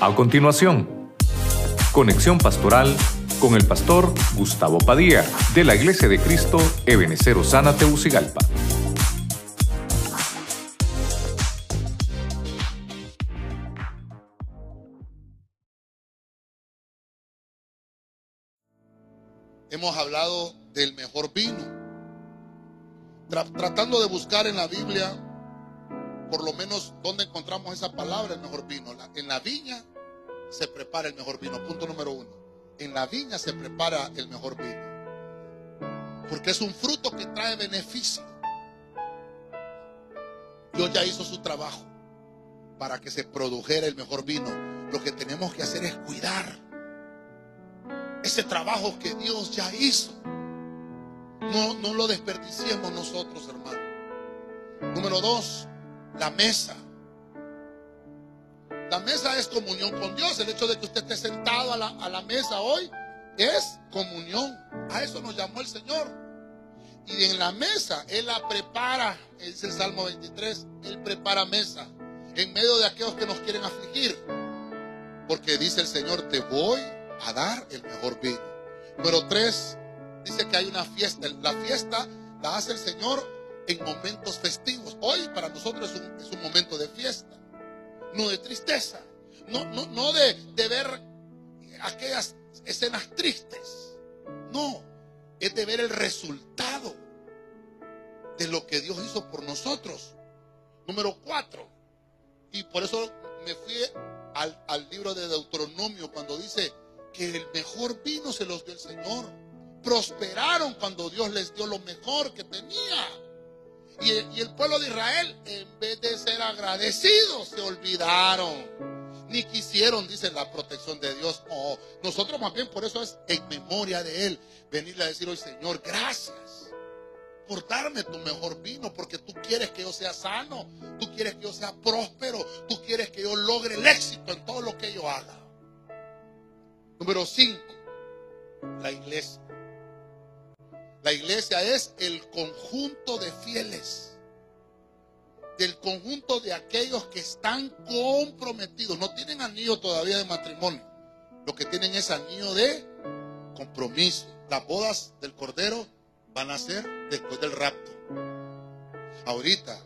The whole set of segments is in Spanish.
A continuación, conexión pastoral con el pastor Gustavo Padilla de la Iglesia de Cristo Ebenecer Osana Teucigalpa. Hemos hablado del mejor vino. Tra- tratando de buscar en la Biblia, por lo menos, dónde encontramos esa palabra, el mejor vino. En la viña se prepara el mejor vino. Punto número uno. En la viña se prepara el mejor vino. Porque es un fruto que trae beneficio. Dios ya hizo su trabajo para que se produjera el mejor vino. Lo que tenemos que hacer es cuidar ese trabajo que Dios ya hizo. No, no lo desperdiciemos nosotros, hermano. Número dos, la mesa. La mesa es comunión con Dios. El hecho de que usted esté sentado a la, mesa hoy es comunión. A eso nos llamó el Señor. Y en la mesa, Él la prepara. Dice el Salmo 23, Él prepara mesa en medio de aquellos que nos quieren afligir. Porque dice el Señor, te voy a dar el mejor vino. Número tres, dice que hay una fiesta. La fiesta la hace el Señor en momentos festivos. Hoy para nosotros es un, es un momento de fiesta, no de tristeza, no, no, no de, de ver aquellas escenas tristes. No, es de ver el resultado de lo que Dios hizo por nosotros. Número cuatro, y por eso me fui al, al libro de Deuteronomio cuando dice que el mejor vino se los dio el Señor. Prosperaron cuando Dios les dio lo mejor que tenía. Y el, pueblo de Israel, en vez de ser agradecidos, se olvidaron. Ni quisieron, dice la protección de Dios. No, nosotros más bien por eso es en memoria de Él. Venirle a decir hoy, Señor, gracias por darme tu mejor vino, porque tú quieres que yo sea sano, tú quieres que yo sea próspero, tú quieres que yo logre el éxito en todo lo que yo haga. Número 5, la iglesia. La iglesia es el conjunto de fieles, del conjunto de aquellos que están comprometidos, no tienen anillo todavía de matrimonio, lo que tienen es anillo de compromiso. Las bodas del Cordero van a ser después del rapto. Ahorita,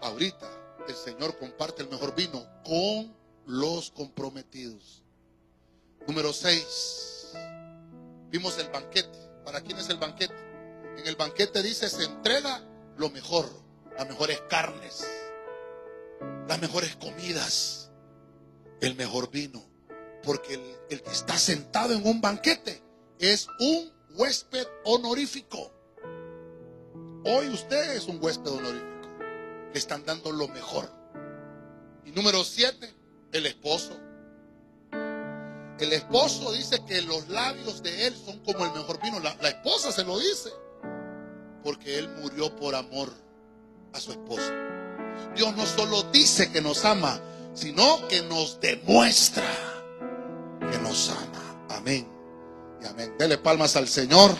ahorita, el Señor comparte el mejor vino con los comprometidos. Número 6. Vimos el banquete. ¿Para quién es el banquete? En el banquete dice, se entrega lo mejor, las mejores carnes, las mejores comidas, el mejor vino. Porque el, que está sentado en un banquete es un huésped honorífico. Hoy usted es un huésped honorífico. Le están dando lo mejor. Y número siete, el esposo. El esposo dice que los labios de él son como el mejor vino. Se lo dice. Porque él murió por amor a su esposa. Dios no solo dice que nos ama, sino que nos demuestra que nos ama. Amén. Y amén. Dele palmas al Señor.